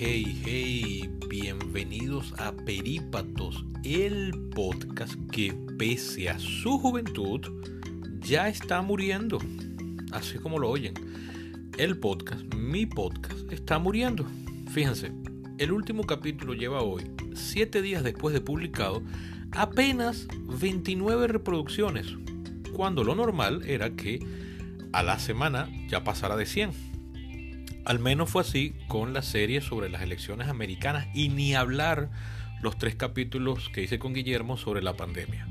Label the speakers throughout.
Speaker 1: hey, hey, bienvenidos a Perípatos, el podcast que pese a su juventud ya está muriendo, así como lo oyen. El podcast, mi podcast, está muriendo. Fíjense, el último capítulo lleva hoy, siete días después de publicado, apenas 29 reproducciones, cuando lo normal era que a la semana ya pasara de 100. Al menos fue así con la serie sobre las elecciones americanas y ni hablar los tres capítulos que hice con Guillermo sobre la pandemia.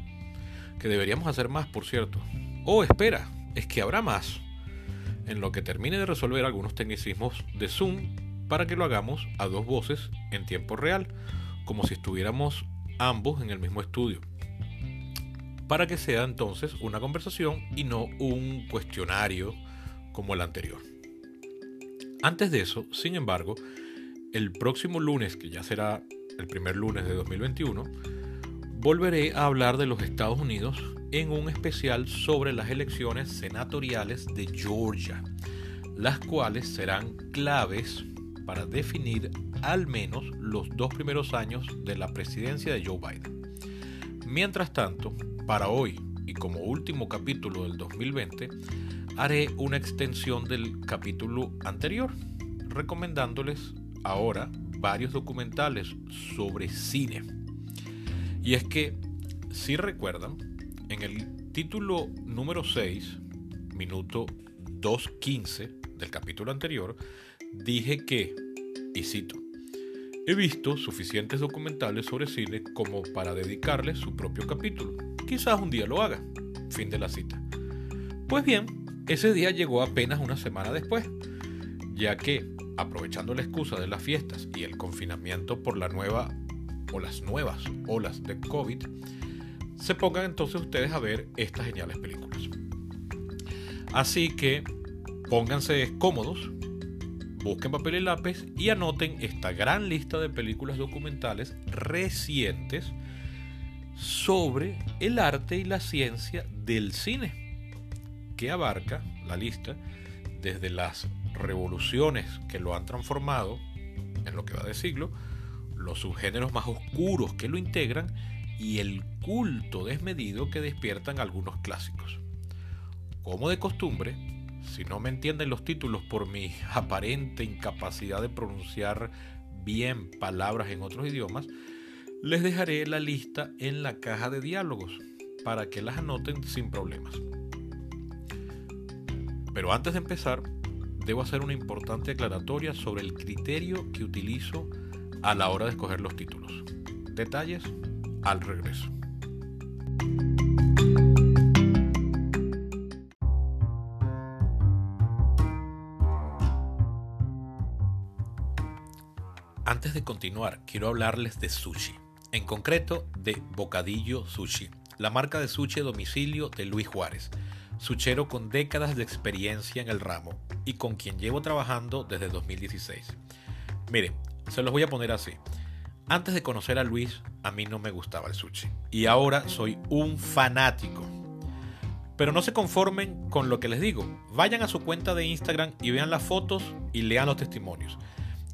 Speaker 1: Que deberíamos hacer más, por cierto. Oh, espera, es que habrá más. En lo que termine de resolver algunos tecnicismos de Zoom para que lo hagamos a dos voces en tiempo real, como si estuviéramos ambos en el mismo estudio. Para que sea entonces una conversación y no un cuestionario como el anterior. Antes de eso, sin embargo, el próximo lunes, que ya será el primer lunes de 2021, volveré a hablar de los Estados Unidos en un especial sobre las elecciones senatoriales de Georgia, las cuales serán claves para definir al menos los dos primeros años de la presidencia de Joe Biden. Mientras tanto, para hoy y como último capítulo del 2020, haré una extensión del capítulo anterior, recomendándoles ahora varios documentales sobre cine. Y es que, si recuerdan, en el título número 6, minuto 2.15 del capítulo anterior, dije que, y cito, he visto suficientes documentales sobre cine como para dedicarle su propio capítulo. Quizás un día lo haga. Fin de la cita. Pues bien, ese día llegó apenas una semana después, ya que, aprovechando la excusa de las fiestas y el confinamiento por la nueva o las nuevas olas de COVID, se pongan entonces ustedes a ver estas geniales películas. Así que pónganse cómodos, busquen papel y lápiz y anoten esta gran lista de películas documentales recientes sobre el arte y la ciencia del cine que abarca la lista desde las revoluciones que lo han transformado en lo que va de siglo, los subgéneros más oscuros que lo integran y el culto desmedido que despiertan algunos clásicos. Como de costumbre, si no me entienden los títulos por mi aparente incapacidad de pronunciar bien palabras en otros idiomas, les dejaré la lista en la caja de diálogos para que las anoten sin problemas. Pero antes de empezar, debo hacer una importante aclaratoria sobre el criterio que utilizo a la hora de escoger los títulos. Detalles al regreso. Antes de continuar, quiero hablarles de sushi, en concreto de Bocadillo Sushi, la marca de sushi domicilio de Luis Juárez suchero con décadas de experiencia en el ramo y con quien llevo trabajando desde 2016. Mire, se los voy a poner así. Antes de conocer a Luis, a mí no me gustaba el sushi. Y ahora soy un fanático. Pero no se conformen con lo que les digo. Vayan a su cuenta de Instagram y vean las fotos y lean los testimonios.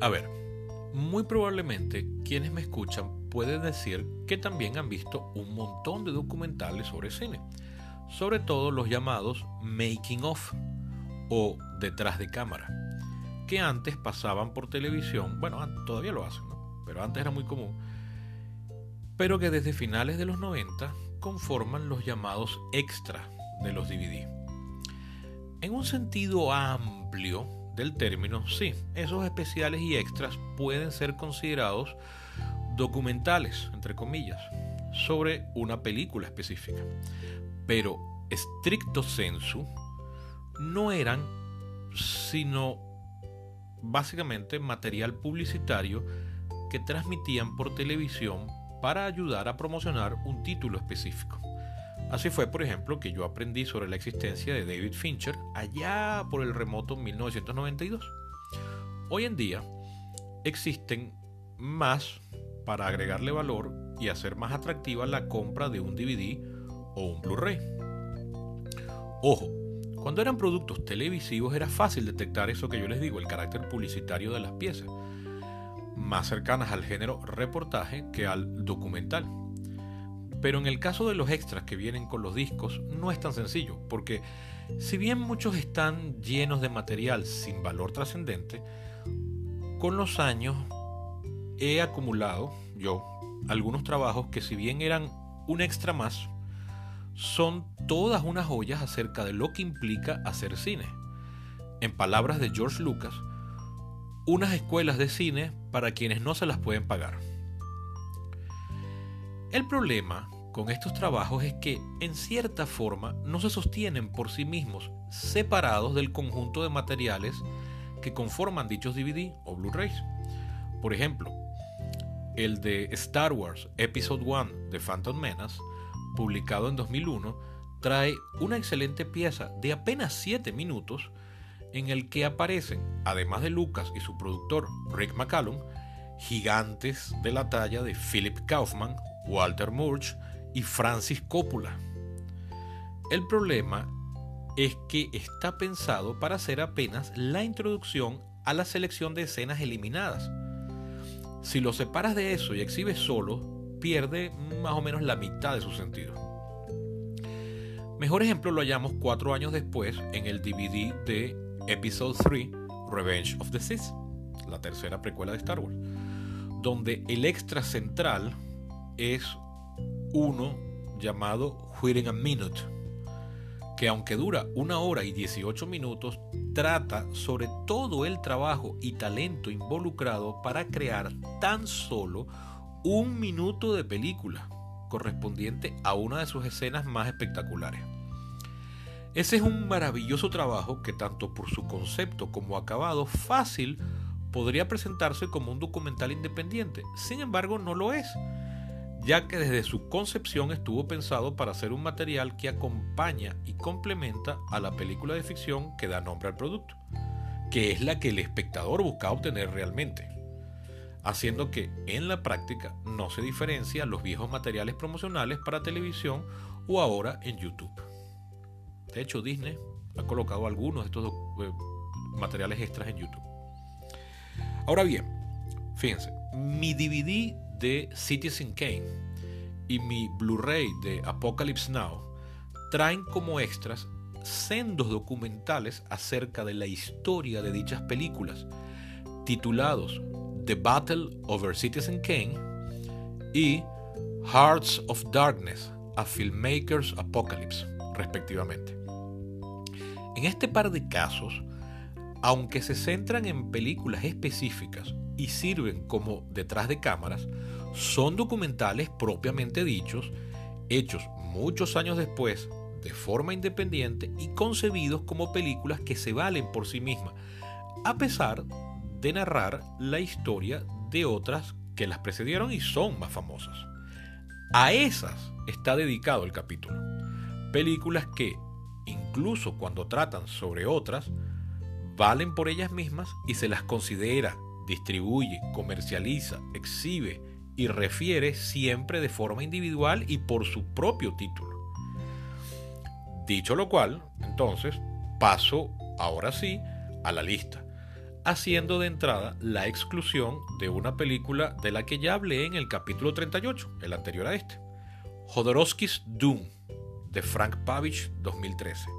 Speaker 1: A ver, muy probablemente quienes me escuchan pueden decir que también han visto un montón de documentales sobre cine, sobre todo los llamados making of o detrás de cámara, que antes pasaban por televisión, bueno, todavía lo hacen, pero antes era muy común, pero que desde finales de los 90 conforman los llamados extra de los DVD. En un sentido amplio, del término, sí, esos especiales y extras pueden ser considerados documentales, entre comillas. sobre una película específica. Pero estricto sensu no eran sino básicamente material publicitario que transmitían por televisión para ayudar a promocionar un título específico. Así fue, por ejemplo, que yo aprendí sobre la existencia de David Fincher allá por el remoto 1992. Hoy en día existen más para agregarle valor y hacer más atractiva la compra de un DVD o un Blu-ray. Ojo, cuando eran productos televisivos era fácil detectar eso que yo les digo, el carácter publicitario de las piezas, más cercanas al género reportaje que al documental. Pero en el caso de los extras que vienen con los discos no es tan sencillo, porque si bien muchos están llenos de material sin valor trascendente, con los años he acumulado yo algunos trabajos que si bien eran un extra más, son todas unas joyas acerca de lo que implica hacer cine. En palabras de George Lucas, unas escuelas de cine para quienes no se las pueden pagar. El problema con estos trabajos es que, en cierta forma, no se sostienen por sí mismos, separados del conjunto de materiales que conforman dichos DVD o Blu-rays. Por ejemplo, el de Star Wars Episode 1 de Phantom Menace, publicado en 2001, trae una excelente pieza de apenas 7 minutos en el que aparecen, además de Lucas y su productor Rick McCallum, gigantes de la talla de Philip Kaufman, Walter Murch y Francis Coppola. El problema es que está pensado para ser apenas la introducción a la selección de escenas eliminadas. Si lo separas de eso y exhibes solo, pierde más o menos la mitad de su sentido. Mejor ejemplo lo hallamos cuatro años después en el DVD de Episode 3, Revenge of the Sith, la tercera precuela de Star Wars, donde el extra central es uno llamado Within a Minute, que aunque dura una hora y 18 minutos, trata sobre todo el trabajo y talento involucrado para crear tan solo un minuto de película, correspondiente a una de sus escenas más espectaculares. Ese es un maravilloso trabajo que tanto por su concepto como acabado fácil podría presentarse como un documental independiente. Sin embargo, no lo es ya que desde su concepción estuvo pensado para ser un material que acompaña y complementa a la película de ficción que da nombre al producto, que es la que el espectador busca obtener realmente, haciendo que en la práctica no se diferencia los viejos materiales promocionales para televisión o ahora en YouTube. De hecho, Disney ha colocado algunos de estos eh, materiales extras en YouTube. Ahora bien, fíjense, mi DVD de Citizen Kane y mi Blu-ray de Apocalypse Now traen como extras sendos documentales acerca de la historia de dichas películas, titulados The Battle Over Citizen Kane y Hearts of Darkness, a Filmmaker's Apocalypse, respectivamente. En este par de casos, aunque se centran en películas específicas y sirven como detrás de cámaras, son documentales propiamente dichos, hechos muchos años después de forma independiente y concebidos como películas que se valen por sí mismas, a pesar de narrar la historia de otras que las precedieron y son más famosas. A esas está dedicado el capítulo. Películas que, incluso cuando tratan sobre otras, valen por ellas mismas y se las considera distribuye, comercializa, exhibe y refiere siempre de forma individual y por su propio título. Dicho lo cual, entonces, paso ahora sí a la lista, haciendo de entrada la exclusión de una película de la que ya hablé en el capítulo 38, el anterior a este, Jodorowsky's Doom, de Frank Pavich 2013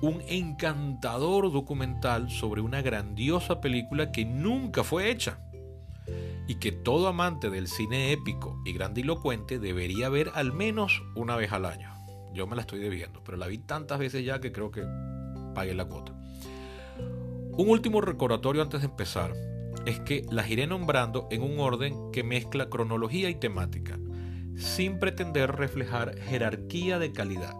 Speaker 1: un encantador documental sobre una grandiosa película que nunca fue hecha y que todo amante del cine épico y grandilocuente debería ver al menos una vez al año. Yo me la estoy debiendo, pero la vi tantas veces ya que creo que pagué la cuota. Un último recordatorio antes de empezar es que las iré nombrando en un orden que mezcla cronología y temática, sin pretender reflejar jerarquía de calidad,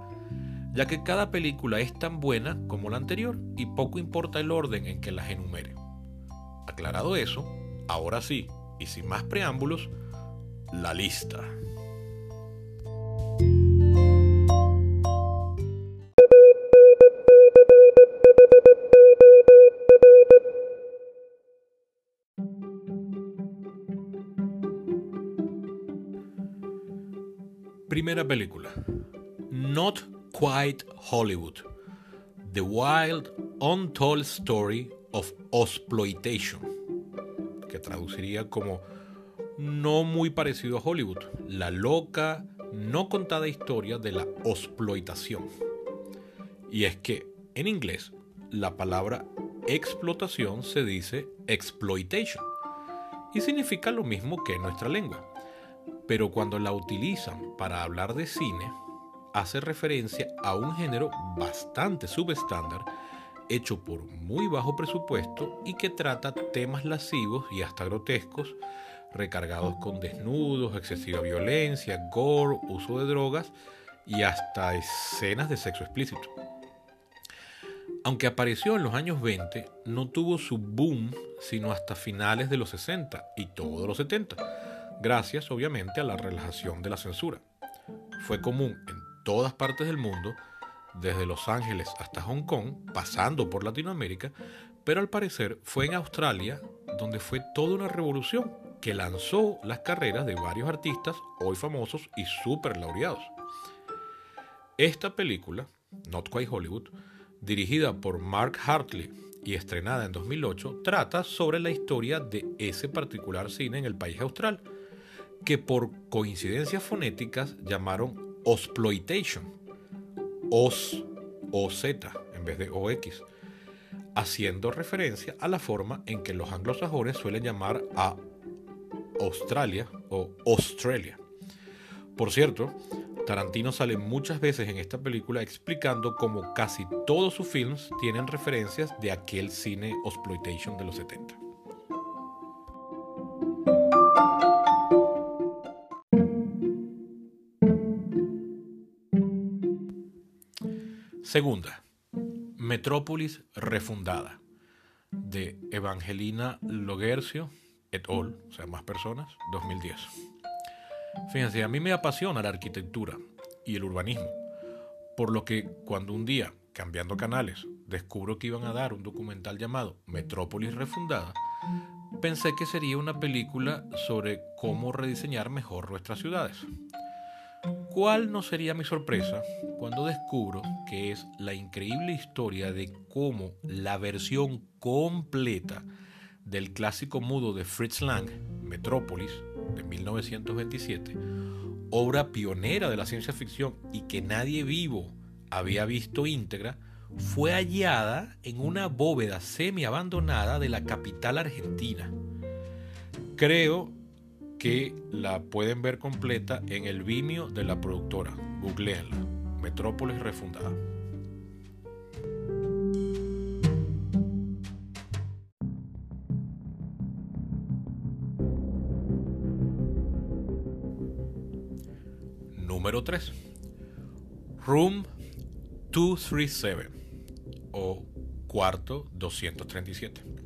Speaker 1: ya que cada película es tan buena como la anterior y poco importa el orden en que las enumere. Aclarado eso, ahora sí, y sin más preámbulos, la lista. Primera película. Not Quite Hollywood. The Wild Untold Story of Exploitation. Que traduciría como no muy parecido a Hollywood. La loca, no contada historia de la exploitación. Y es que en inglés la palabra explotación se dice exploitation y significa lo mismo que en nuestra lengua pero cuando la utilizan para hablar de cine, hace referencia a un género bastante subestándar, hecho por muy bajo presupuesto y que trata temas lascivos y hasta grotescos, recargados con desnudos, excesiva violencia, gore, uso de drogas y hasta escenas de sexo explícito. Aunque apareció en los años 20, no tuvo su boom sino hasta finales de los 60 y todos los 70 gracias obviamente a la relajación de la censura. Fue común en todas partes del mundo, desde Los Ángeles hasta Hong Kong, pasando por Latinoamérica, pero al parecer fue en Australia donde fue toda una revolución que lanzó las carreras de varios artistas hoy famosos y súper laureados. Esta película, Not Quite Hollywood, dirigida por Mark Hartley y estrenada en 2008, trata sobre la historia de ese particular cine en el país austral, que por coincidencias fonéticas llamaron Osploitation, Os o Z en vez de OX, haciendo referencia a la forma en que los anglosajones suelen llamar a Australia o Australia. Por cierto, Tarantino sale muchas veces en esta película explicando cómo casi todos sus films tienen referencias de aquel cine exploitation de los 70. Segunda, Metrópolis refundada, de Evangelina Logercio et al., o sea, más personas, 2010. Fíjense, a mí me apasiona la arquitectura y el urbanismo, por lo que cuando un día, cambiando canales, descubro que iban a dar un documental llamado Metrópolis refundada, pensé que sería una película sobre cómo rediseñar mejor nuestras ciudades. ¿Cuál no sería mi sorpresa cuando descubro que es la increíble historia de cómo la versión completa del clásico mudo de Fritz Lang, Metrópolis, de 1927, obra pionera de la ciencia ficción y que nadie vivo había visto íntegra, fue hallada en una bóveda semi abandonada de la capital argentina. Creo que la pueden ver completa en el Vimeo de la productora. Googleenla. Metrópolis refundada. Número 3. Room 237 o cuarto 237.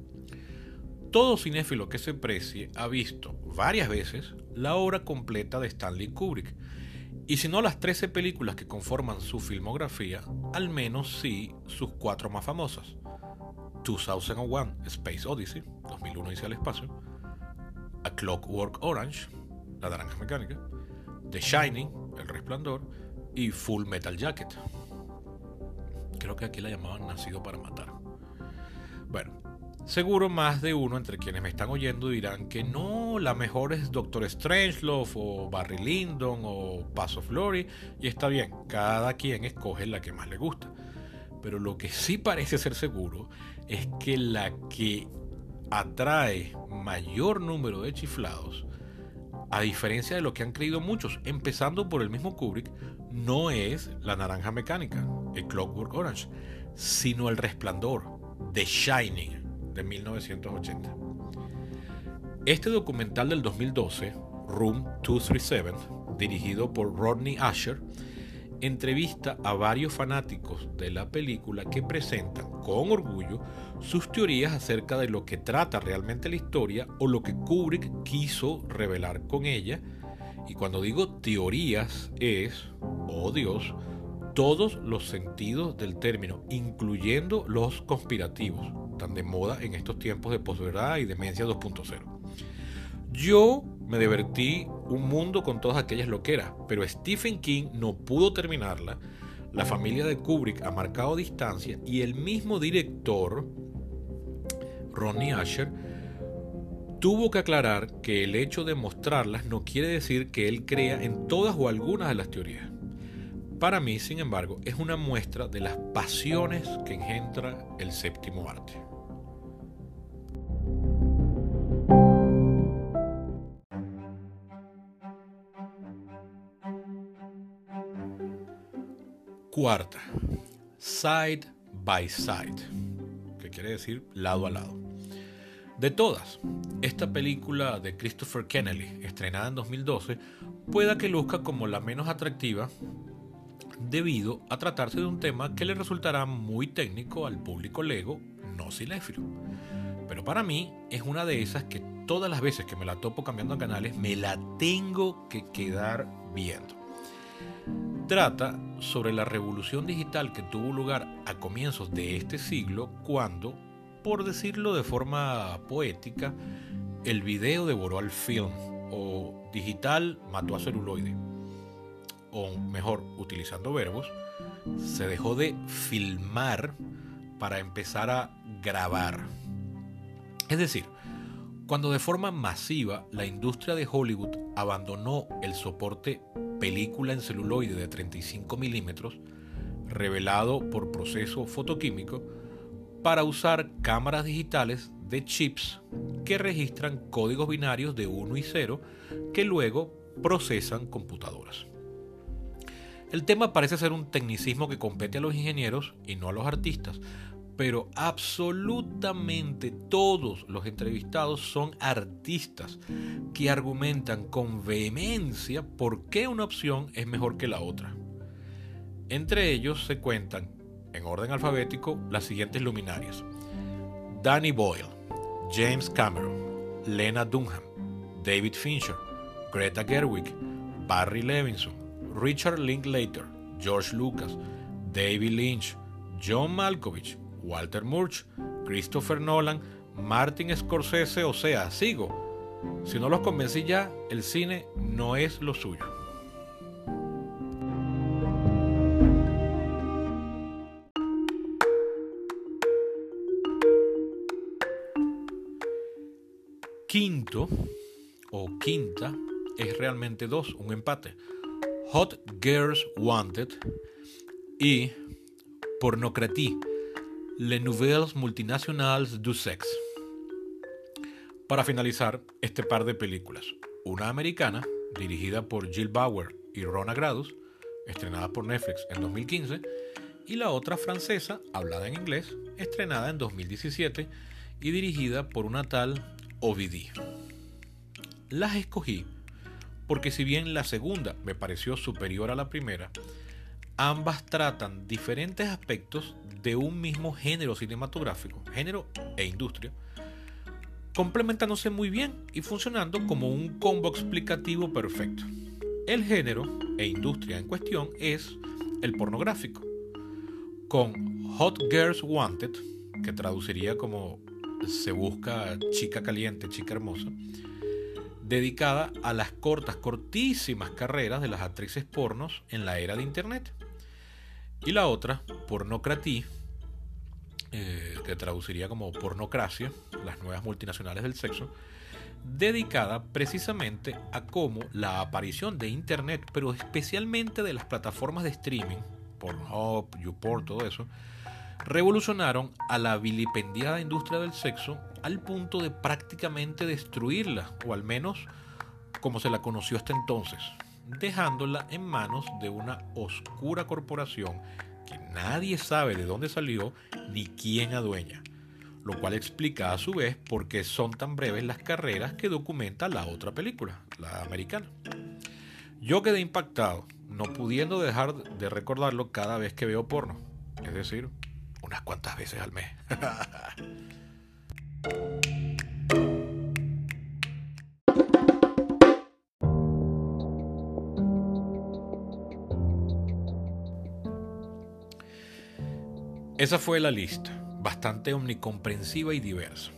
Speaker 1: Todo cinéfilo que se precie ha visto varias veces la obra completa de Stanley Kubrick. Y si no las 13 películas que conforman su filmografía, al menos sí sus cuatro más famosas. 2001 Space Odyssey, 2001 Dice al espacio, A Clockwork Orange, La naranja mecánica, The Shining, El resplandor y Full Metal Jacket. Creo que aquí la llamaban Nacido para matar. Seguro más de uno entre quienes me están oyendo dirán que no, la mejor es Doctor Strangelove o Barry Lyndon o Paso Flory y está bien, cada quien escoge la que más le gusta. Pero lo que sí parece ser seguro es que la que atrae mayor número de chiflados, a diferencia de lo que han creído muchos, empezando por el mismo Kubrick, no es la naranja mecánica, el Clockwork Orange, sino el resplandor, The Shining de 1980. Este documental del 2012, Room 237, dirigido por Rodney Asher, entrevista a varios fanáticos de la película que presentan con orgullo sus teorías acerca de lo que trata realmente la historia o lo que Kubrick quiso revelar con ella. Y cuando digo teorías es, oh Dios, todos los sentidos del término, incluyendo los conspirativos, tan de moda en estos tiempos de posverdad y demencia 2.0. Yo me divertí un mundo con todas aquellas loqueras, pero Stephen King no pudo terminarla. La familia de Kubrick ha marcado distancia y el mismo director, Ronnie Asher, tuvo que aclarar que el hecho de mostrarlas no quiere decir que él crea en todas o algunas de las teorías. Para mí, sin embargo, es una muestra de las pasiones que engendra el séptimo arte. Cuarta, side by side, que quiere decir lado a lado. De todas, esta película de Christopher Kennedy, estrenada en 2012, pueda que luzca como la menos atractiva debido a tratarse de un tema que le resultará muy técnico al público lego no cinéfilo. Pero para mí es una de esas que todas las veces que me la topo cambiando canales me la tengo que quedar viendo. Trata sobre la revolución digital que tuvo lugar a comienzos de este siglo cuando, por decirlo de forma poética, el video devoró al film o digital mató a celuloide. O mejor, utilizando verbos, se dejó de filmar para empezar a grabar. Es decir, cuando de forma masiva la industria de Hollywood abandonó el soporte película en celuloide de 35 milímetros, revelado por proceso fotoquímico, para usar cámaras digitales de chips que registran códigos binarios de 1 y 0 que luego procesan computadoras. El tema parece ser un tecnicismo que compete a los ingenieros y no a los artistas, pero absolutamente todos los entrevistados son artistas que argumentan con vehemencia por qué una opción es mejor que la otra. Entre ellos se cuentan, en orden alfabético, las siguientes luminarias. Danny Boyle, James Cameron, Lena Dunham, David Fincher, Greta Gerwig, Barry Levinson, Richard Linklater, George Lucas, David Lynch, John Malkovich, Walter Murch, Christopher Nolan, Martin Scorsese, o sea, sigo. Si no los convencí ya, el cine no es lo suyo. Quinto o quinta es realmente dos, un empate. Hot Girls Wanted y Pornocratie Les Nouvelles Multinationales du Sexe. Para finalizar este par de películas, una americana dirigida por Jill Bauer y Rona Gradus, estrenada por Netflix en 2015, y la otra francesa, hablada en inglés, estrenada en 2017 y dirigida por una tal Ovidie. Las escogí porque si bien la segunda me pareció superior a la primera, ambas tratan diferentes aspectos de un mismo género cinematográfico, género e industria, complementándose muy bien y funcionando como un combo explicativo perfecto. El género e industria en cuestión es el pornográfico, con Hot Girls Wanted, que traduciría como se busca chica caliente, chica hermosa, dedicada a las cortas, cortísimas carreras de las actrices pornos en la era de Internet. Y la otra, Pornocratie, eh, que traduciría como pornocracia, las nuevas multinacionales del sexo, dedicada precisamente a cómo la aparición de Internet, pero especialmente de las plataformas de streaming, Pornhub, YouPorn, todo eso, revolucionaron a la vilipendiada industria del sexo al punto de prácticamente destruirla, o al menos como se la conoció hasta entonces dejándola en manos de una oscura corporación que nadie sabe de dónde salió ni quién adueña, lo cual explica a su vez por qué son tan breves las carreras que documenta la otra película, la americana. Yo quedé impactado, no pudiendo dejar de recordarlo cada vez que veo porno, es decir, unas cuantas veces al mes. Esa fue la lista, bastante omnicomprensiva y diversa.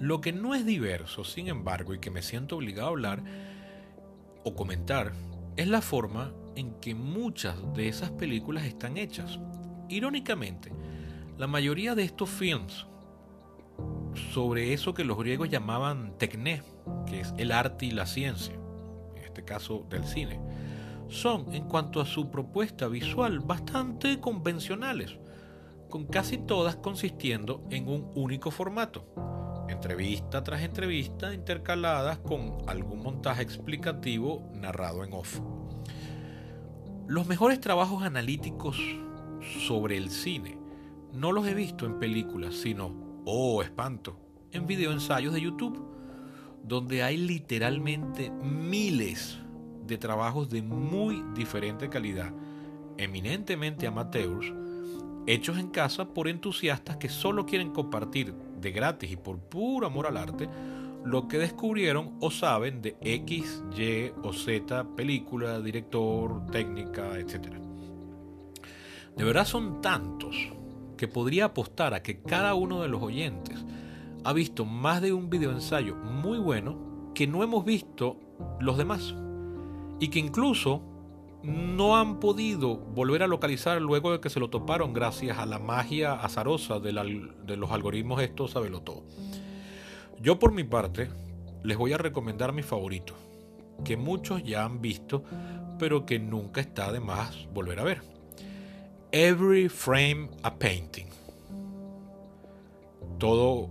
Speaker 1: Lo que no es diverso, sin embargo, y que me siento obligado a hablar o comentar, es la forma en que muchas de esas películas están hechas. Irónicamente, la mayoría de estos films sobre eso que los griegos llamaban tecné, que es el arte y la ciencia, en este caso del cine, son en cuanto a su propuesta visual bastante convencionales con casi todas consistiendo en un único formato, entrevista tras entrevista intercaladas con algún montaje explicativo narrado en off. Los mejores trabajos analíticos sobre el cine no los he visto en películas, sino, oh espanto, en videoensayos de YouTube, donde hay literalmente miles de trabajos de muy diferente calidad, eminentemente amateurs, hechos en casa por entusiastas que solo quieren compartir de gratis y por puro amor al arte lo que descubrieron o saben de X, Y o Z película, director, técnica, etc. De verdad son tantos que podría apostar a que cada uno de los oyentes ha visto más de un videoensayo muy bueno que no hemos visto los demás y que incluso no han podido volver a localizar luego de que se lo toparon gracias a la magia azarosa de, los algoritmos estos todo. Yo por mi parte les voy a recomendar mi favorito, que muchos ya han visto, pero que nunca está de más volver a ver. Every Frame a Painting. Todo,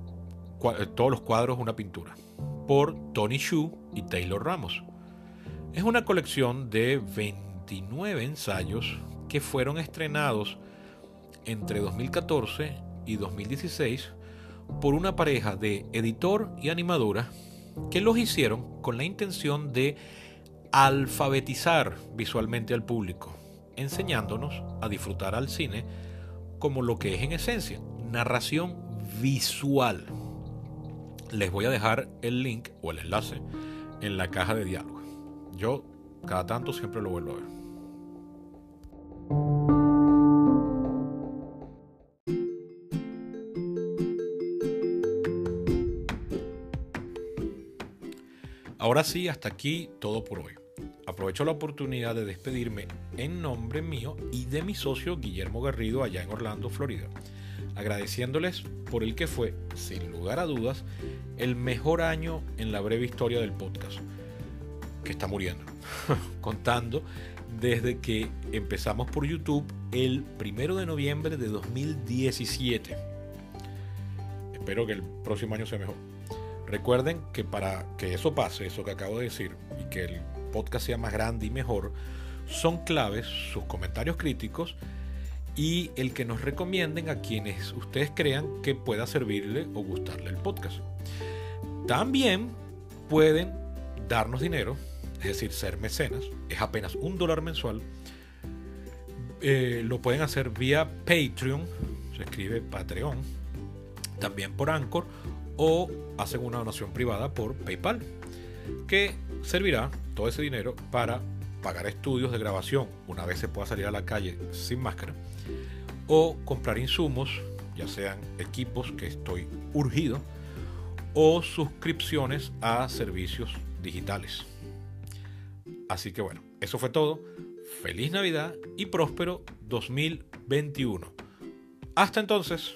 Speaker 1: todos los cuadros una pintura. Por Tony Shu y Taylor Ramos. Es una colección de 20 29 ensayos que fueron estrenados entre 2014 y 2016 por una pareja de editor y animadora que los hicieron con la intención de alfabetizar visualmente al público, enseñándonos a disfrutar al cine como lo que es en esencia, narración visual. Les voy a dejar el link o el enlace en la caja de diálogo. Yo cada tanto siempre lo vuelvo a ver. Ahora sí, hasta aquí todo por hoy. Aprovecho la oportunidad de despedirme en nombre mío y de mi socio Guillermo Garrido allá en Orlando, Florida, agradeciéndoles por el que fue, sin lugar a dudas, el mejor año en la breve historia del podcast, que está muriendo, contando desde que empezamos por YouTube el primero de noviembre de 2017. Espero que el próximo año sea mejor. Recuerden que para que eso pase, eso que acabo de decir, y que el podcast sea más grande y mejor, son claves sus comentarios críticos y el que nos recomienden a quienes ustedes crean que pueda servirle o gustarle el podcast. También pueden darnos dinero, es decir, ser mecenas, es apenas un dólar mensual. Eh, lo pueden hacer vía Patreon, se escribe Patreon, también por Anchor o hacen una donación privada por PayPal, que servirá todo ese dinero para pagar estudios de grabación una vez se pueda salir a la calle sin máscara, o comprar insumos, ya sean equipos que estoy urgido, o suscripciones a servicios digitales. Así que bueno, eso fue todo. Feliz Navidad y próspero 2021. Hasta entonces.